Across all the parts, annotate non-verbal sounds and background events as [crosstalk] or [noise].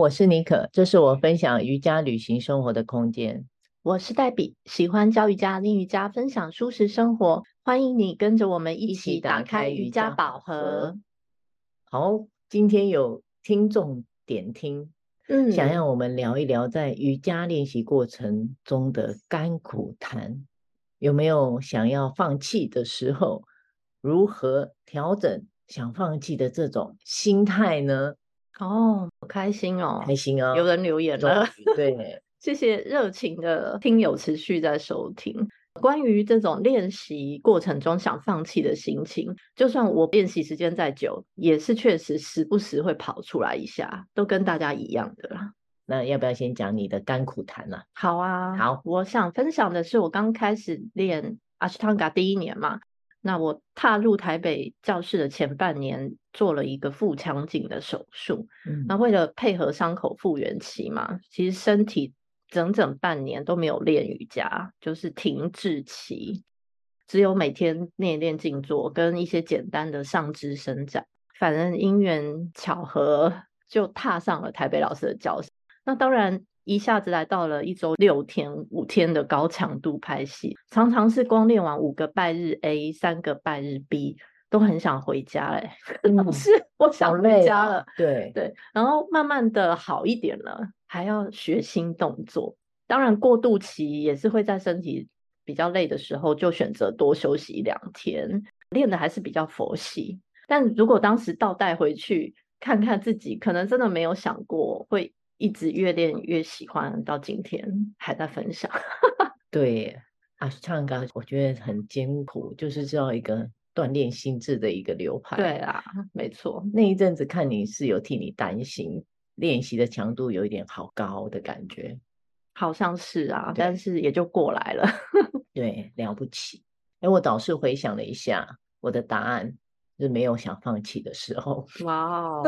我是妮可，这是我分享瑜伽旅行生活的空间。我是黛比，喜欢教瑜伽、练瑜伽、分享舒适生活。欢迎你跟着我们一起打开瑜伽宝盒。好，今天有听众点听，嗯，想让我们聊一聊在瑜伽练习过程中的甘苦谈，有没有想要放弃的时候？如何调整想放弃的这种心态呢？哦，好开心哦，开心哦，有人留言了，对，[laughs] 谢谢热情的听友持续在收听。关于这种练习过程中想放弃的心情，就算我练习时间再久，也是确实时不时会跑出来一下，都跟大家一样的啦。那要不要先讲你的甘苦谈呢？好啊，好，我想分享的是我刚开始练阿斯汤嘎第一年嘛。那我踏入台北教室的前半年，做了一个腹腔镜的手术。嗯，那为了配合伤口复原期嘛，其实身体整整半年都没有练瑜伽，就是停滞期，只有每天练一练静坐跟一些简单的上肢伸展。反正因缘巧合，就踏上了台北老师的教室。那当然。一下子来到了一周六天五天的高强度拍戏，常常是光练完五个拜日 A，三个拜日 B，都很想回家嘞。老师，嗯，我想回家了。对对，然后慢慢的好一点了，还要学新动作。当然过渡期也是会在身体比较累的时候，就选择多休息一两天，练的还是比较佛系。但如果当时倒带回去看看自己，可能真的没有想过会。一直越练越喜欢，到今天还在分享。[laughs] 对，阿斯汤加我觉得很艰苦，就是这样一个锻炼心智的一个流派。对啊，没错。那一阵子看你是有替你担心，练习的强度有一点好高的感觉。好像是啊，但是也就过来了。[laughs] 对，了不起。哎，我倒是回想了一下我的答案。是没有想放弃的时候。哇哦，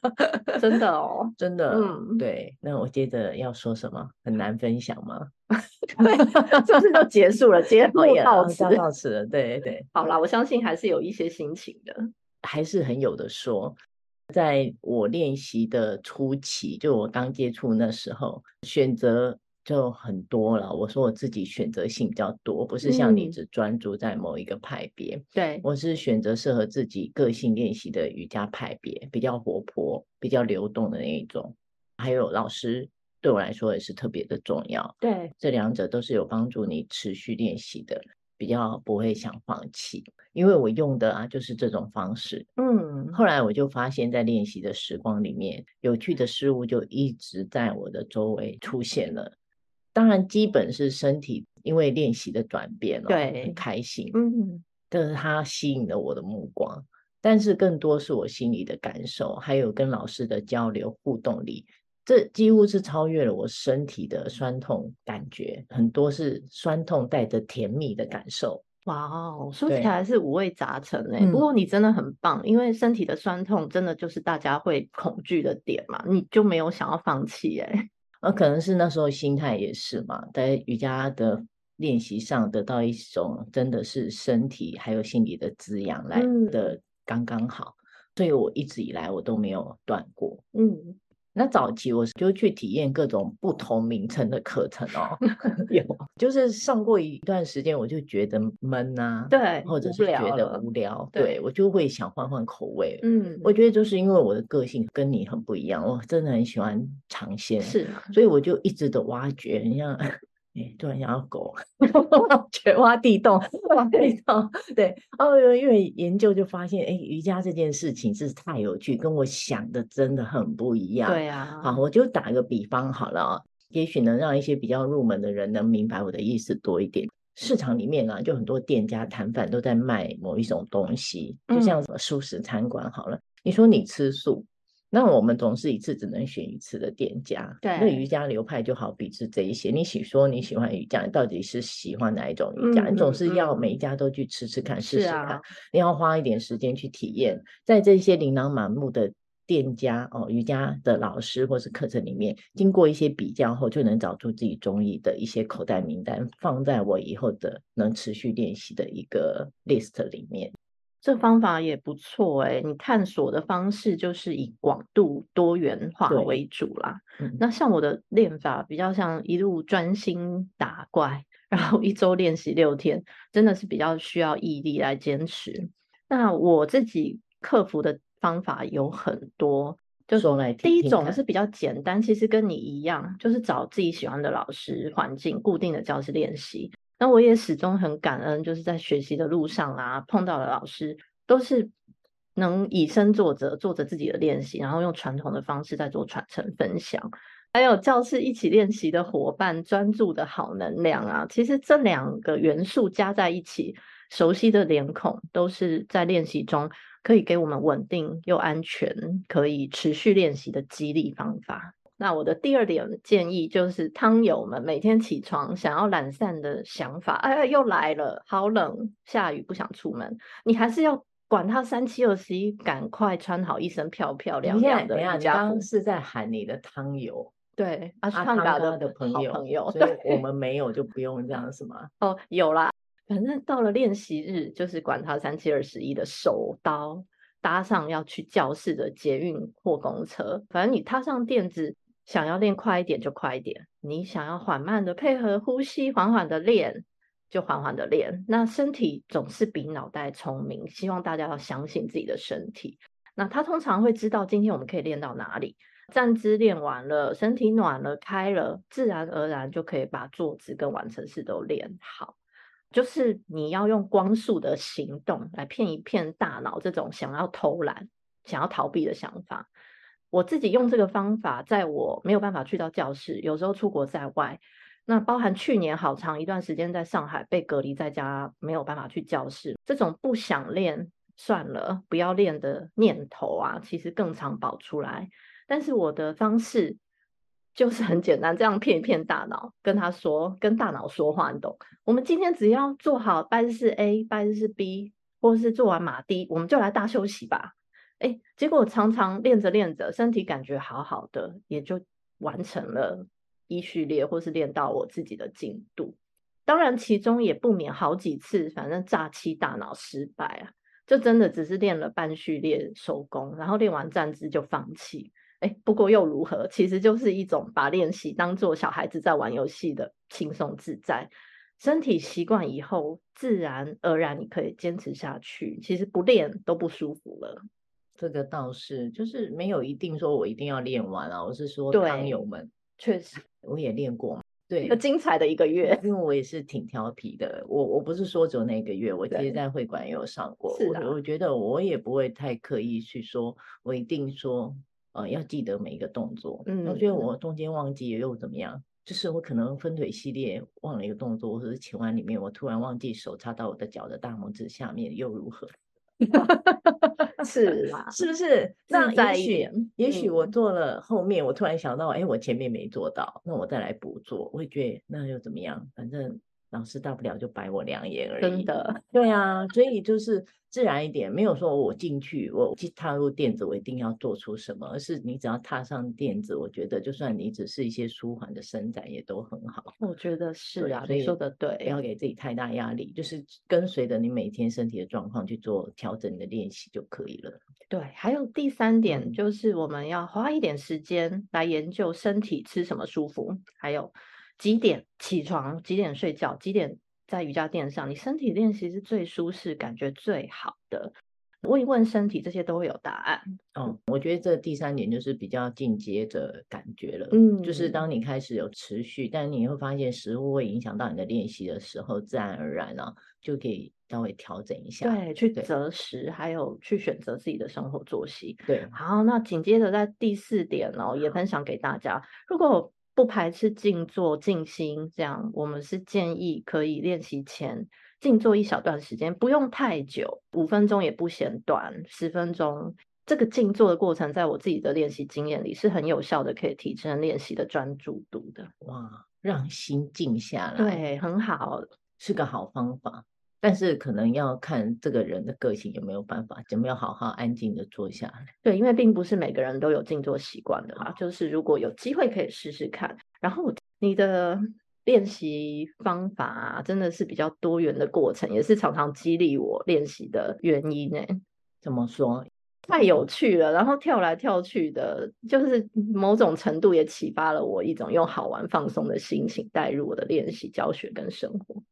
[laughs] 真的哦，真的，嗯，对。那我接着要说什么？很难分享吗？[laughs] 对，是不是就结束了？节目到此，到此了。对对。好啦，我相信还是有一些心情的，还是很有的说。在我练习的初期，就我刚接触那时候，选择。就很多了。我说我自己选择性比较多，不是像你只专注在某一个派别。嗯、对，我是选择适合自己个性练习的瑜伽派别，比较活泼、比较流动的那一种。还有老师对我来说也是特别的重要。对，这两者都是有帮助你持续练习的，比较不会想放弃。因为我用的啊就是这种方式。嗯，后来我就发现，在练习的时光里面，有趣的事物就一直在我的周围出现了。当然，基本是身体因为练习的转变了，对，很开心。嗯，这是它吸引了我的目光，但是更多是我心里的感受，还有跟老师的交流互动里，这几乎是超越了我身体的酸痛感觉，很多是酸痛带着甜蜜的感受。哇哦，说起来是五味杂陈嘞。不过你真的很棒，因为身体的酸痛真的就是大家会恐惧的点嘛，你就没有想要放弃哎。而可能是那时候心态也是嘛，在瑜伽的练习上得到一种真的是身体还有心理的滋养来的刚刚好，嗯，所以我一直以来我都没有断过，嗯。那早期我就去体验各种不同名称的课程哦，[laughs] 有就是上过一段时间，我就觉得闷啊，对，或者是觉得无聊，对，对我就会想换换口味。嗯，我觉得就是因为我的个性跟你很不一样，我真的很喜欢尝鲜，是，所以我就一直的挖掘，你像。突然想要狗，[laughs] 掘挖地洞，[laughs] 挖地洞。对，哦，因为研究就发现，哎，瑜伽这件事情是太有趣，跟我想的真的很不一样。对啊，好，我就打个比方好了啊，也许能让一些比较入门的人能明白我的意思多一点。市场里面啊，就很多店家摊贩都在卖某一种东西，就像什么素食餐馆好了，嗯，你说你吃素。那我们总是一次只能选一次的店家，对。那瑜伽流派就好比是这一些，你喜说你喜欢瑜伽，你到底是喜欢哪一种瑜伽？嗯、你总是要每一家都去吃吃看，试试看，啊，你要花一点时间去体验。在这些琳琅满目的店家哦，瑜伽的老师或是课程里面，经过一些比较后，就能找出自己中意的一些口袋名单，放在我以后的能持续练习的一个 list 里面。这方法也不错哎，你探索的方式就是以广度多元化为主啦。嗯、那像我的练法比较像一路专心打怪，[laughs] 然后一周练习六天，真的是比较需要毅力来坚持。那我自己克服的方法有很多，就第一种是比较简单，其实跟你一样，就是找自己喜欢的老师、环境、固定的教室练习。那我也始终很感恩，就是在学习的路上啊，碰到的老师都是能以身作则，做着自己的练习，然后用传统的方式在做传承分享。还有教室一起练习的伙伴，专注的好能量啊，其实这两个元素加在一起，熟悉的脸孔，都是在练习中可以给我们稳定又安全，可以持续练习的激励方法。那我的第二点建议就是，汤友们每天起床想要懒散的想法，哎呀，又来了，好冷，下雨不想出门，你还是要管他三七二十一，赶快穿好一身漂漂亮亮的。等下，你刚刚是在喊你的汤友，对，阿汤嘎的的朋友，朋友，所以我们没有就不用这样，是吗？哦，有啦，反正到了练习日，就是管他三七二十一的手刀，搭上要去教室的捷运或公车，反正你踏上垫子。想要练快一点就快一点，你想要缓慢的配合呼吸，缓缓的练就缓缓的练。那身体总是比脑袋聪明，希望大家要相信自己的身体。那他通常会知道今天我们可以练到哪里。站姿练完了，身体暖了开了，自然而然就可以把坐姿跟完成式都练好。就是你要用光速的行动来骗一骗大脑，这种想要偷懒、想要逃避的想法。我自己用这个方法，在我没有办法去到教室，有时候出国在外，那包含去年好长一段时间在上海被隔离在家，没有办法去教室，这种不想练算了，不要练的念头啊，其实更常跑出来。但是我的方式就是很简单，这样骗一骗大脑，跟他说，跟大脑说话，你懂？我们今天只要做好拜日式 A、拜日式 B，或是做完马丁，我们就来大休息吧。哎，结果常常练着练着，身体感觉好好的，也就完成了一序列，或是练到我自己的进度。当然，其中也不免好几次，反正诈欺大脑失败啊，就真的只是练了半序列收工，然后练完站姿就放弃。哎，不过又如何？其实就是一种把练习当做小孩子在玩游戏的轻松自在。身体习惯以后，自然而然你可以坚持下去。其实不练都不舒服了。这个倒是，就是没有一定说我一定要练完啊。我是说，汤友们，确实我也练过，对，一个精彩的一个月。因为我也是挺调皮的，我我不是说只有那个月，我其实在会馆也有上过。是的，我觉得我也不会太刻意去说，我一定说，呃，要记得每一个动作。嗯，我觉得我中间忘记又怎么样？就是我可能分腿系列忘了一个动作，或者是前弯里面我突然忘记手插到我的脚的大拇指下面，又如何？[laughs] 是 [laughs] 啦，是不是？那也许，也许我做了后面，我突然想到，哎、嗯，我前面没做到，那我再来补做，我会觉得那又怎么样？反正。老师大不了就白我两眼而已，真的，对啊，所以就是自然一点，没有说我进去，我去踏入垫子，我一定要做出什么，而是你只要踏上垫子，我觉得就算你只是一些舒缓的伸展，也都很好。我觉得是啊，你说的对，不要给自己太大压力，就是跟随着你每天身体的状况去做调整你的练习就可以了。对，还有第三点就是我们要花一点时间来研究身体吃什么舒服，还有。几点起床？几点睡觉？几点在瑜伽垫上？你身体练习是最舒适、感觉最好的。问一问身体，这些都会有答案。嗯，我觉得这第三点就是比较进阶的感觉了。嗯，就是当你开始有持续，但你会发现食物会影响到你的练习的时候，自然而然呢、啊，就可以稍微调整一下。对，去择食，还有去选择自己的生活作息。对，好，那紧接着在第四点哦，也分享给大家，如果。不排斥静坐静心，这样我们是建议可以练习前静坐一小段时间，不用太久，五分钟也不嫌短，十分钟。这个静坐的过程，在我自己的练习经验里是很有效的，可以提升练习的专注度的。哇，让心静下来，对，很好，是个好方法。但是可能要看这个人的个性有没有办法，有没有好好安静的坐下来。对，因为并不是每个人都有静坐习惯的嘛。就是如果有机会可以试试看。然后你的练习方法啊，真的是比较多元的过程，也是常常激励我练习的原因呢。怎么说？太有趣了，然后跳来跳去的，就是某种程度也启发了我一种用好玩放松的心情带入我的练习、教学跟生活。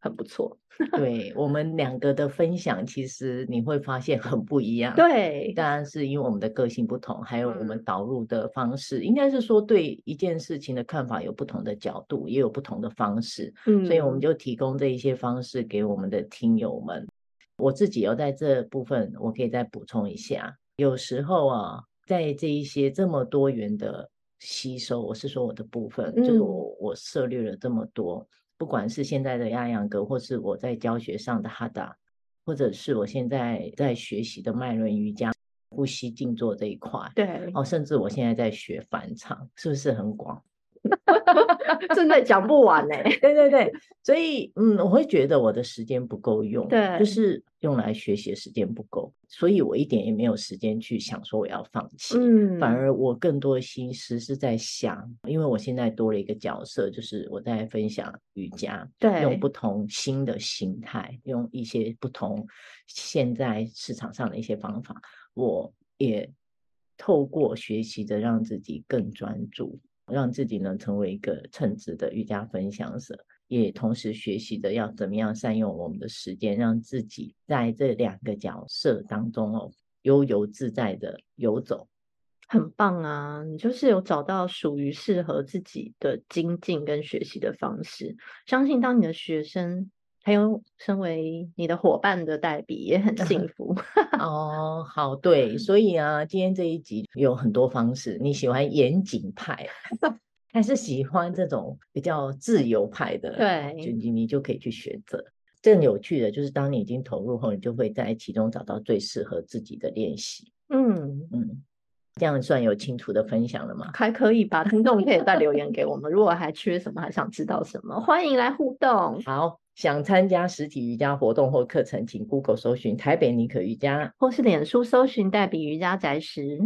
很不错，[laughs] 对我们两个的分享，其实你会发现很不一样。对，当然是因为我们的个性不同，还有我们导入的方式，嗯、应该是说对一件事情的看法有不同的角度，也有不同的方式。嗯，所以我们就提供这一些方式给我们的听友们。我自己要在这部分，我可以再补充一下。有时候啊，在这一些这么多元的吸收，我是说我的部分，嗯、就是我我涉猎了这么多。不管是现在的亚扬格，或是我在教学上的哈达，或者是我现在在学习的脉轮瑜伽、呼吸静坐这一块，对，哦，甚至我现在在学反唱，是不是很广？[laughs] [laughs] 真的讲不完呢、欸。[laughs] 对对对，所以嗯，我会觉得我的时间不够用，对，就是用来学习的时间不够，所以我一点也没有时间去想说我要放弃，嗯，反而我更多的心思是在想，因为我现在多了一个角色，就是我在分享瑜伽，对，用不同新的形态，用一些不同现在市场上的一些方法，我也透过学习的让自己更专注。让自己能成为一个称职的瑜伽分享者，也同时学习着要怎么样善用我们的时间，让自己在这两个角色当中哦，悠游自在的游走，很棒啊！你就是有找到属于适合自己的精进跟学习的方式，相信当你的学生。还有，身为你的伙伴的代笔也很幸 [laughs] 福 [laughs] 哦。好，对，所以啊，今天这一集有很多方式。你喜欢严谨派，还是喜欢这种比较自由派的？对，就你你就可以去选择。更有趣的就是，当你已经投入后，你就会在其中找到最适合自己的练习。嗯嗯，这样算有清楚的分享了吗？还可以吧，听众可以再留言给我们。如果还缺什么，还想知道什么，欢迎来互动。好。想参加实体瑜伽活动或课程，请 Google 搜寻台北尼可瑜伽，或是脸书搜寻黛比瑜伽宅时。